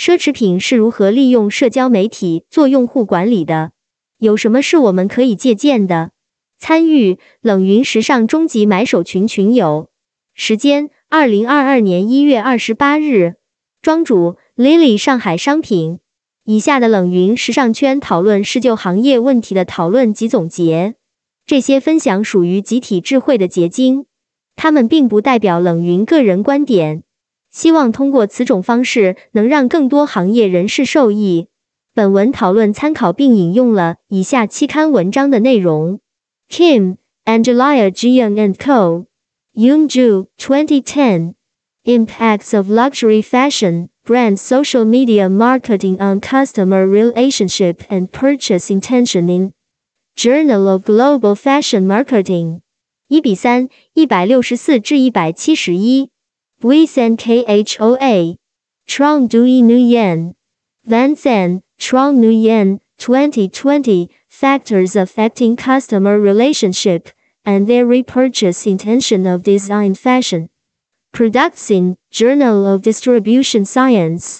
奢侈品是如何利用社交媒体做用户管理的？有什么是我们可以借鉴的？参与冷云时尚终极买手群群友，时间二零二二年一月二十八日，庄主 Lily 上海商品。以下的冷云时尚圈讨论是就行业问题的讨论及总结，这些分享属于集体智慧的结晶，他们并不代表冷云个人观点。希望通过此种方式能让更多行业人士受益。本文讨论参考并引用了以下期刊文章的内容。Kim, Angelia Jiang and Co. Youngju, 2010. Impacts of Luxury Fashion, Brand Social Media Marketing on Customer Relationship and Purchase Intention in Journal of Global Fashion Marketing. 一比三，一百六十四至一百七十一。 Buis and KHOA. Trong Dui Nguyen. Van San, Trong Nguyen, 2020. Factors affecting customer relationship and their repurchase intention of design fashion products in Journal of Distribution Science，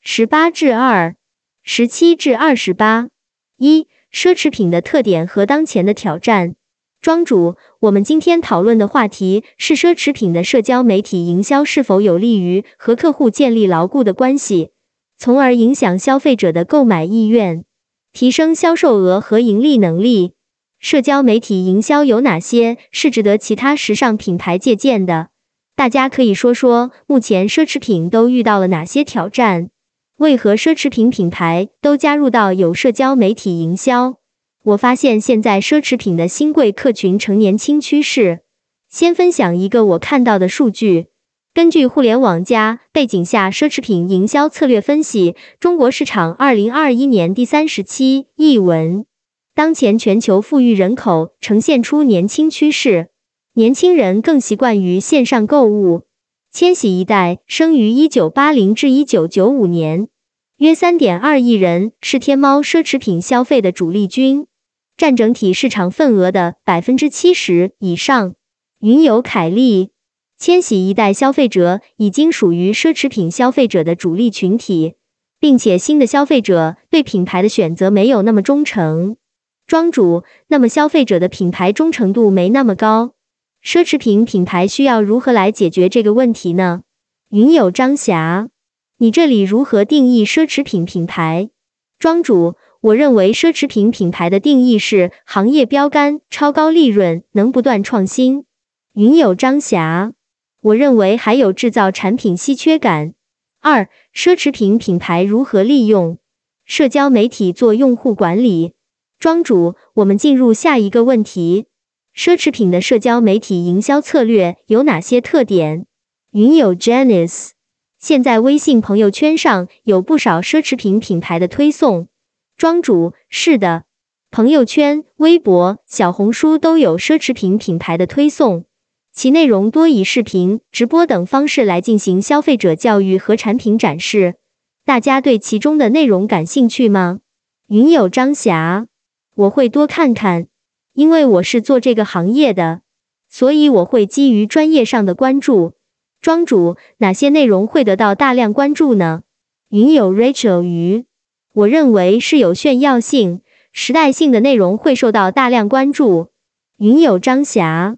十八至二，十七至二十八。一、奢侈品的特点和当前的挑战。 庄主，我们今天讨论的话题是奢侈品的社交媒体营销是否有利于和客户建立牢固的关系，从而影响消费者的购买意愿。提升销售额和盈利能力，社交媒体营销有哪些是值得其他时尚品牌借鉴的？大家可以说说目前奢侈品都遇到了哪些挑战？为何奢侈品品牌都加入到有社交媒体营销？我发现现在奢侈品的新贵客群呈年轻趋势。先分享一个我看到的数据。根据互联网加背景下奢侈品营销策略分析，中国市场二零二一年第三十期译文。当前全球富裕人口呈现出年轻趋势，年轻人更习惯于线上购物。千禧一代生于一九八零至一九九五年，约三点二亿人是天猫奢侈品消费的主力军，占整体市场份额的百分之七十以上。云友凯利。千禧一代消费者已经属于奢侈品消费者的主力群体，并且新的消费者对品牌的选择没有那么忠诚。庄主，那么消费者的品牌忠诚度没那么高，奢侈品品牌需要如何来解决这个问题呢？云友张霞，你这里如何定义奢侈品品牌？庄主，我认为奢侈品品牌的定义是行业标杆，超高利润，能不断创新。云友张霞。我认为还有制造产品稀缺感。二、奢侈品品牌如何利用社交媒体做用户管理？庄主，我们进入下一个问题：奢侈品的社交媒体营销策略有哪些特点？云友 Janice，现在微信朋友圈上有不少奢侈品品牌的推送。庄主，是的，朋友圈、微博、小红书都有奢侈品品牌的推送。其内容多以视频、直播等方式来进行消费者教育和产品展示。大家对其中的内容感兴趣吗？云友张霞，我会多看看，因为我是做这个行业的，所以我会基于专业上的关注。庄主，哪些内容会得到大量关注呢？云友 Rachel 鱼，我认为是有炫耀性、时代性的内容会受到大量关注。云友张霞。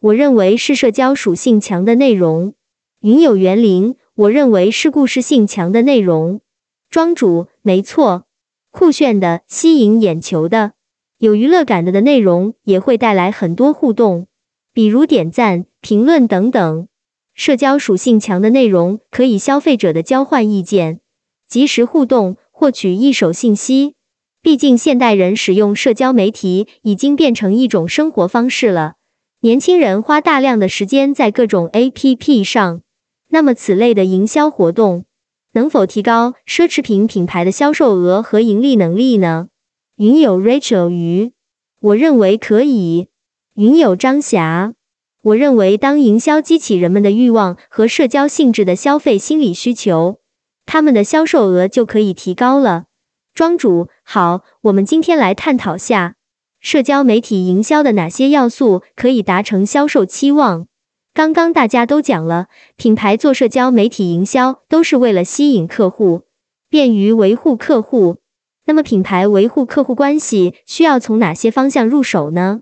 我认为是社交属性强的内容。云有园林，我认为是故事性强的内容。庄主，没错，酷炫的、吸引眼球的、有娱乐感的的内容也会带来很多互动，比如点赞、评论等等。社交属性强的内容可以消费者的交换意见，及时互动，获取一手信息。毕竟现代人使用社交媒体已经变成一种生活方式了。年轻人花大量的时间在各种 APP 上，那么此类的营销活动能否提高奢侈品品牌的销售额和盈利能力呢？云友 Rachel 鱼，我认为可以。云友张霞，我认为当营销激起人们的欲望和社交性质的消费心理需求，他们的销售额就可以提高了。庄主好，我们今天来探讨下。社交媒体营销的哪些要素可以达成销售期望？刚刚大家都讲了，品牌做社交媒体营销都是为了吸引客户，便于维护客户。那么，品牌维护客户关系需要从哪些方向入手呢？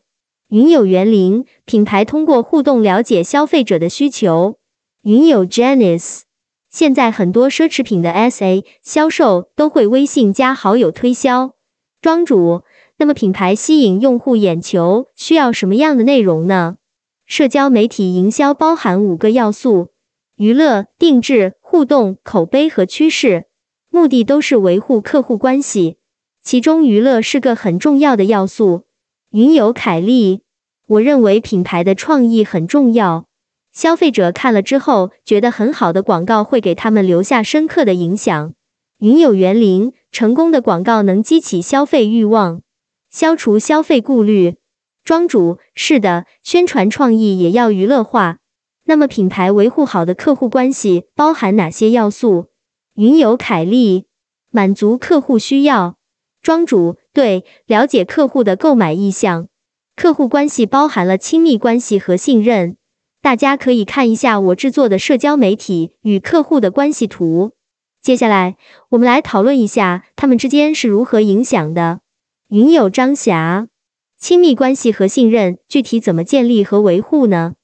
云友园林品牌通过互动了解消费者的需求。云友 Janice，现在很多奢侈品的 SA 销售都会微信加好友推销。庄主，那么品牌吸引用户眼球需要什么样的内容呢？社交媒体营销包含五个要素：娱乐、定制、互动、口碑和趋势。目的都是维护客户关系，其中娱乐是个很重要的要素。云友凯利，我认为品牌的创意很重要，消费者看了之后觉得很好的广告会给他们留下深刻的影响。云有园林，成功的广告能激起消费欲望，消除消费顾虑。庄主，是的，宣传创意也要娱乐化。那么品牌维护好的客户关系包含哪些要素？云有凯利满足客户需要，庄主对了解客户的购买意向，客户关系包含了亲密关系和信任。大家可以看一下我制作的社交媒体与客户的关系图。接下来我们来讨论一下他们之间是如何影响的。云友张霞，亲密关系和信任具体怎么建立和维护呢？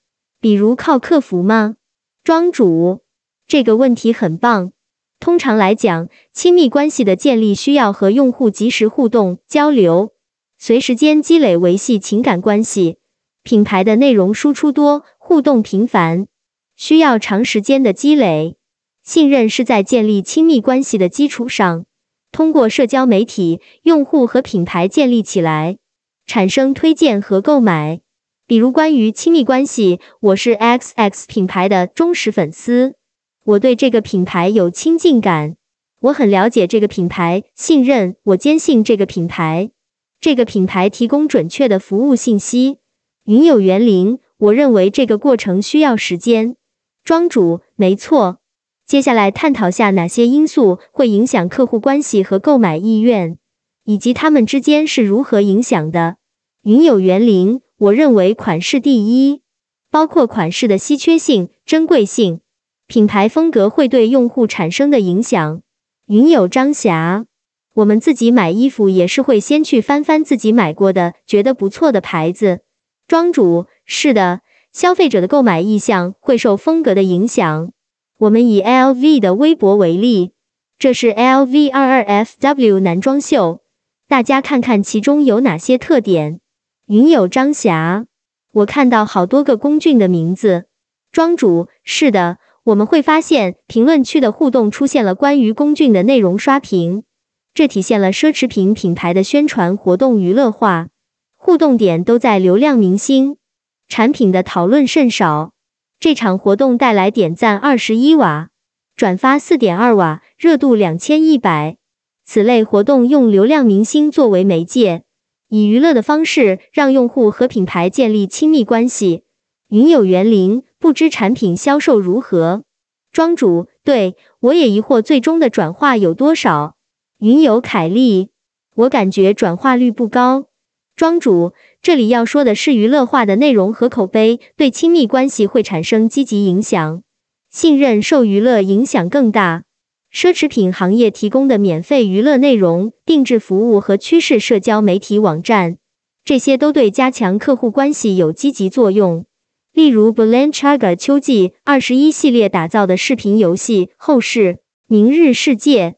比如靠客服吗？庄主，这个问题很棒。通常来讲，亲密关系的建立需要和用户及时互动交流，随时间积累维系情感关系。品牌的内容输出多，互动频繁，需要长时间的积累。信任是在建立亲密关系的基础上，通过社交媒体，用户和品牌建立起来，产生推荐和购买。比如关于亲密关系，我是 XX 品牌的忠实粉丝。我对这个品牌有亲近感，我很了解这个品牌，信任我，坚信这个品牌，这个品牌提供准确的服务信息。云有园林，我认为这个过程需要时间。庄主，没错。接下来探讨下哪些因素会影响客户关系和购买意愿，以及他们之间是如何影响的。云有园林，我认为款式第一，包括款式的稀缺性、珍贵性。品牌风格会对用户产生的影响。云友张霞，我们自己买衣服也是会先去翻翻自己买过的，觉得不错的牌子。庄主，是的，消费者的购买意向会受风格的影响。我们以 LV 的微博为例，这是 LV 二二 FW 男装秀，大家看看其中有哪些特点。云友张霞，我看到好多个龚俊的名字。庄主，是的。我们会发现评论区的互动出现了关于龚俊的内容刷屏，这体现了奢侈品品牌的宣传活动娱乐化，互动点都在流量明星，产品的讨论甚少。这场活动带来点赞二十一瓦，转发四点二瓦，热度两千一百。此类活动用流量明星作为媒介，以娱乐的方式让用户和品牌建立亲密关系。云有园林。不知产品销售如何？庄主，对我也疑惑，最终的转化有多少？云友凯利，我感觉转化率不高。庄主，这里要说的是娱乐化的内容和口碑对亲密关系会产生积极影响，信任受娱乐影响更大。奢侈品行业提供的免费娱乐内容、定制服务和趋势社交媒体网站，这些都对加强客户关系有积极作用。例如，Balenciaga 秋季二十一系列打造的视频游戏《后世明日世界》，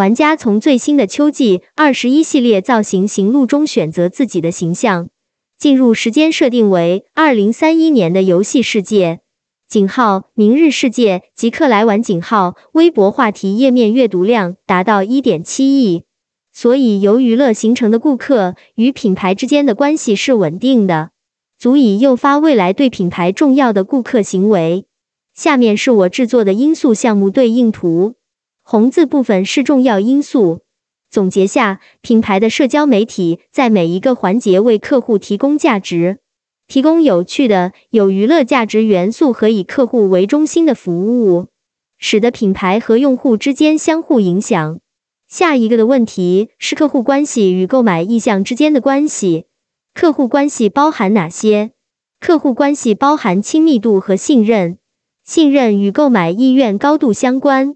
玩家从最新的秋季二十一系列造型行路中选择自己的形象，进入时间设定为二零三一年的游戏世界。井号明日世界即刻来玩井号微博话题页面阅读量达到一点七亿，所以由娱乐形成的顾客与品牌之间的关系是稳定的。足以诱发未来对品牌重要的顾客行为。下面是我制作的因素项目对应图，红字部分是重要因素。总结下，品牌的社交媒体在每一个环节为客户提供价值，提供有趣的、有娱乐价值元素和以客户为中心的服务，使得品牌和用户之间相互影响。下一个的问题是客户关系与购买意向之间的关系。客户关系包含哪些？客户关系包含亲密度和信任，信任与购买意愿高度相关。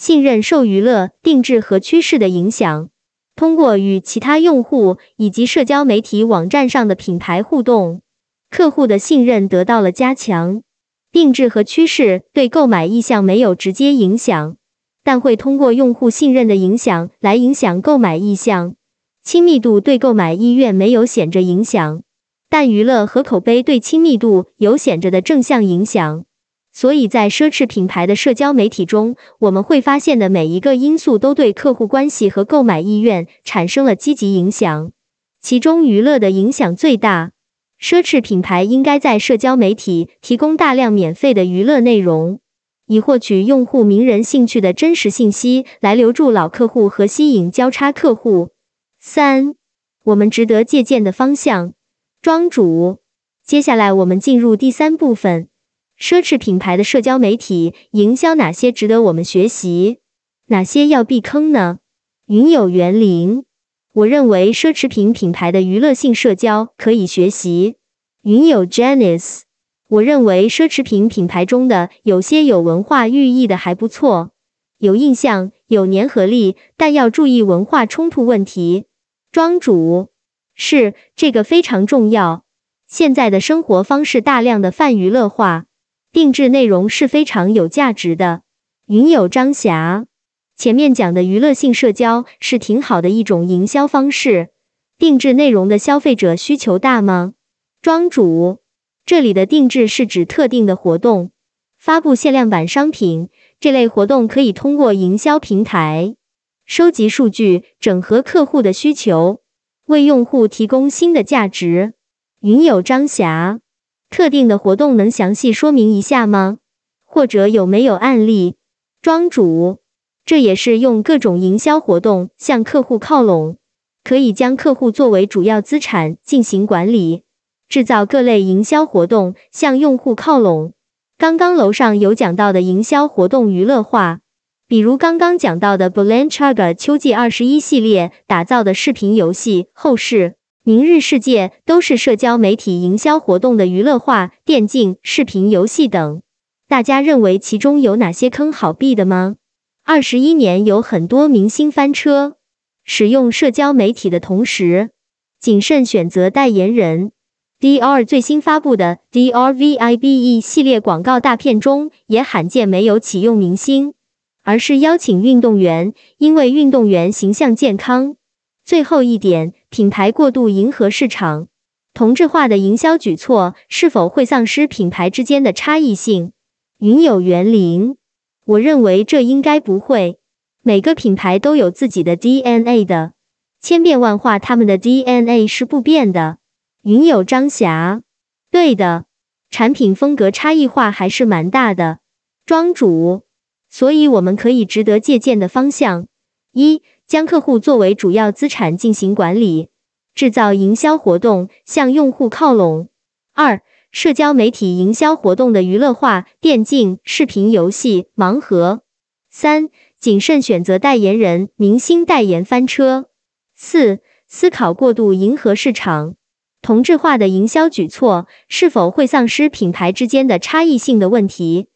信任受娱乐定制和趋势的影响。通过与其他用户以及社交媒体网站上的品牌互动，客户的信任得到了加强。定制和趋势对购买意向没有直接影响，但会通过用户信任的影响来影响购买意向。亲密度对购买意愿没有显着影响，但娱乐和口碑对亲密度有显着的正向影响。所以在奢侈品牌的社交媒体中，我们会发现的每一个因素都对客户关系和购买意愿产生了积极影响，其中娱乐的影响最大。奢侈品牌应该在社交媒体提供大量免费的娱乐内容，以获取用户名人兴趣的真实信息，来留住老客户和吸引交叉客户。三，我们值得借鉴的方向。庄主，接下来我们进入第三部分：奢侈品牌的社交媒体营销，哪些值得我们学习，哪些要避坑呢？云有园林。我认为奢侈品品牌的娱乐性社交可以学习。云有 Janice，我认为奢侈品品牌中的有些有文化寓意的还不错，有印象，有粘合力，但要注意文化冲突问题。庄主是这个非常重要。现在的生活方式大量的泛娱乐化，定制内容是非常有价值的。云友张霞。前面讲的娱乐性社交是挺好的一种营销方式，定制内容的消费者需求大吗？庄主，这里的定制是指特定的活动，发布限量版商品，这类活动可以通过营销平台收集数据，整合客户的需求，为用户提供新的价值。云友张霞，特定的活动能详细说明一下吗？或者有没有案例？庄主。这也是用各种营销活动向客户靠拢，可以将客户作为主要资产进行管理，制造各类营销活动向用户靠拢。刚刚楼上有讲到的营销活动娱乐化，比如刚刚讲到的 Balenciaga 秋季二十一系列打造的视频游戏《后世》《明日世界》，都是社交媒体营销活动的娱乐化电竞视频游戏等。大家认为其中有哪些坑好避的吗？二十一年有很多明星翻车，使用社交媒体的同时，谨慎选择代言人。DR 最新发布的 DR VIBE 系列广告大片中，也罕见没有启用明星，而是邀请运动员，因为运动员形象健康。最后一点，品牌过度迎合市场，同质化的营销举措是否会丧失品牌之间的差异性？云有园林。我认为这应该不会。每个品牌都有自己的 DNA 的，千变万化，他们的 DNA 是不变的。云有张霞，对的，产品风格差异化还是蛮大的。庄主，所以我们可以值得借鉴的方向：一、将客户作为主要资产进行管理，制造营销活动向用户靠拢；二、社交媒体营销活动的娱乐化、电竞、视频游戏盲盒。三、谨慎选择代言人、明星代言翻车。四、思考过度迎合市场，同质化的营销举措是否会丧失品牌之间的差异性的问题。